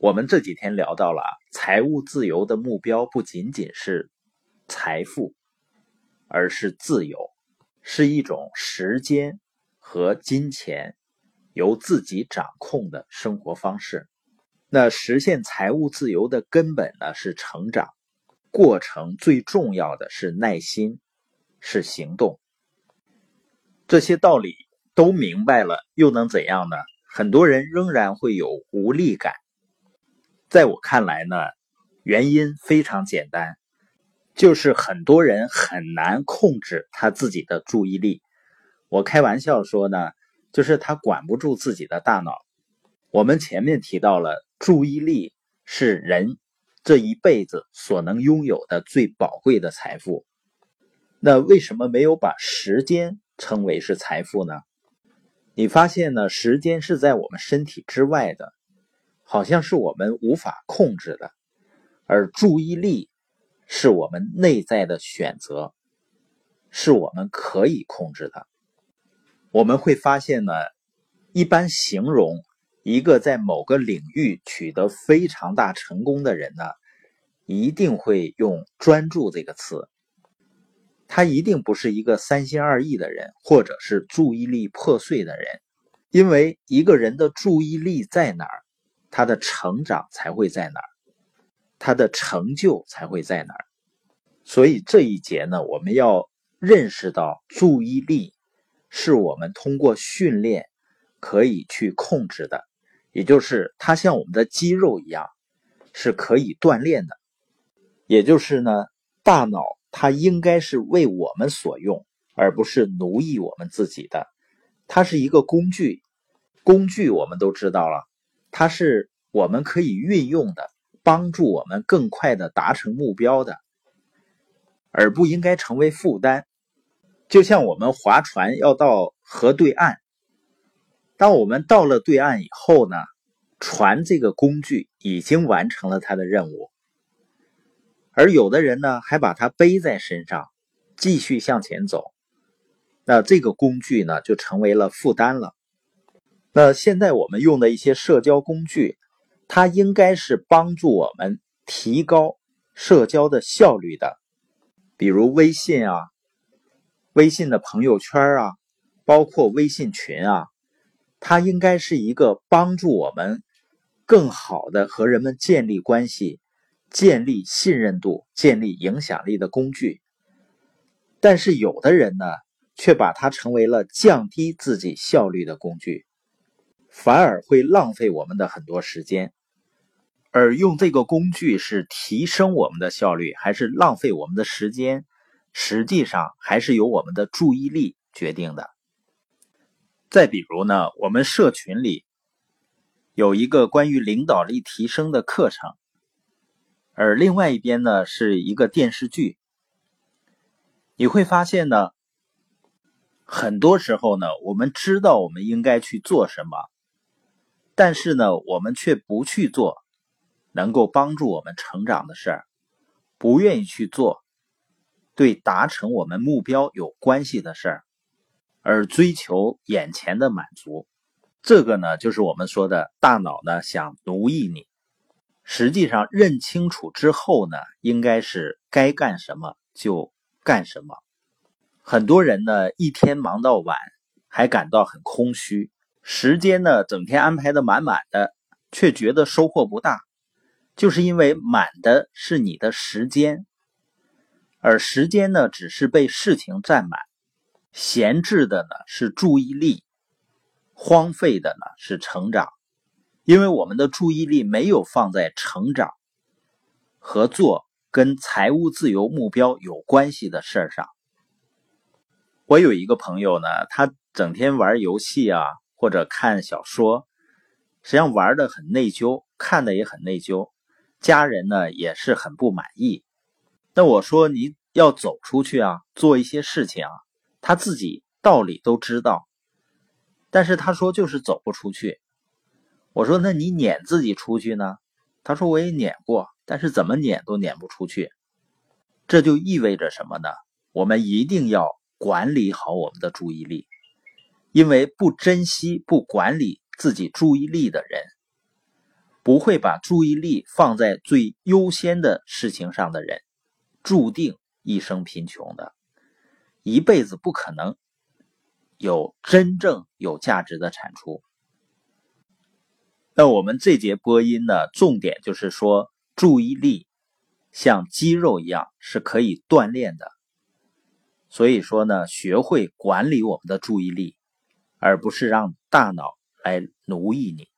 我们这几天聊到了财务自由的目标不仅仅是财富，而是自由，是一种时间和金钱由自己掌控的生活方式。那实现财务自由的根本呢是成长，过程最重要的是耐心，是行动。这些道理都明白了，又能怎样呢？很多人仍然会有无力感。在我看来呢，原因非常简单，就是很多人很难控制他自己的注意力。我开玩笑说呢，就是他管不住自己的大脑。我们前面提到了，注意力是人这一辈子所能拥有的最宝贵的财富。那为什么没有把时间称为是财富呢？你发现呢，时间是在我们身体之外的，好像是我们无法控制的，而注意力是我们内在的选择，是我们可以控制的。我们会发现呢，一般形容。一个在某个领域取得非常大成功的人呢，一定会用“专注”这个词。他一定不是一个三心二意的人，或者是注意力破碎的人。因为一个人的注意力在哪儿，他的成长才会在哪儿，他的成就才会在哪儿。所以这一节呢，我们要认识到，注意力是我们通过训练可以去控制的。也就是它像我们的肌肉一样，是可以锻炼的。也就是呢，大脑它应该是为我们所用，而不是奴役我们自己的。它是一个工具，工具我们都知道了，它是我们可以运用的，帮助我们更快的达成目标的，而不应该成为负担。就像我们划船要到河对岸。当我们到了对岸以后呢，船这个工具已经完成了它的任务，而有的人呢还把它背在身上，继续向前走，那这个工具呢就成为了负担了。那现在我们用的一些社交工具，它应该是帮助我们提高社交的效率的，比如微信啊，微信的朋友圈啊，包括微信群啊。它应该是一个帮助我们更好的和人们建立关系、建立信任度、建立影响力的工具。但是有的人呢，却把它成为了降低自己效率的工具，反而会浪费我们的很多时间。而用这个工具是提升我们的效率，还是浪费我们的时间，实际上还是由我们的注意力决定的。再比如呢，我们社群里有一个关于领导力提升的课程，而另外一边呢是一个电视剧。你会发现呢，很多时候呢，我们知道我们应该去做什么，但是呢，我们却不去做能够帮助我们成长的事儿，不愿意去做对达成我们目标有关系的事儿。而追求眼前的满足，这个呢，就是我们说的大脑呢想奴役你。实际上认清楚之后呢，应该是该干什么就干什么。很多人呢一天忙到晚，还感到很空虚，时间呢整天安排的满满的，却觉得收获不大，就是因为满的是你的时间，而时间呢只是被事情占满。闲置的呢是注意力，荒废的呢是成长，因为我们的注意力没有放在成长、合作跟财务自由目标有关系的事儿上。我有一个朋友呢，他整天玩游戏啊，或者看小说，实际上玩的很内疚，看的也很内疚，家人呢也是很不满意。那我说你要走出去啊，做一些事情啊。他自己道理都知道，但是他说就是走不出去。我说那你撵自己出去呢？他说我也撵过，但是怎么撵都撵不出去。这就意味着什么呢？我们一定要管理好我们的注意力，因为不珍惜、不管理自己注意力的人，不会把注意力放在最优先的事情上的人，注定一生贫穷的，一辈子不可能有真正有价值的产出。那我们这节播音呢，重点就是说，注意力像肌肉一样是可以锻炼的。所以说呢，学会管理我们的注意力，而不是让大脑来奴役你。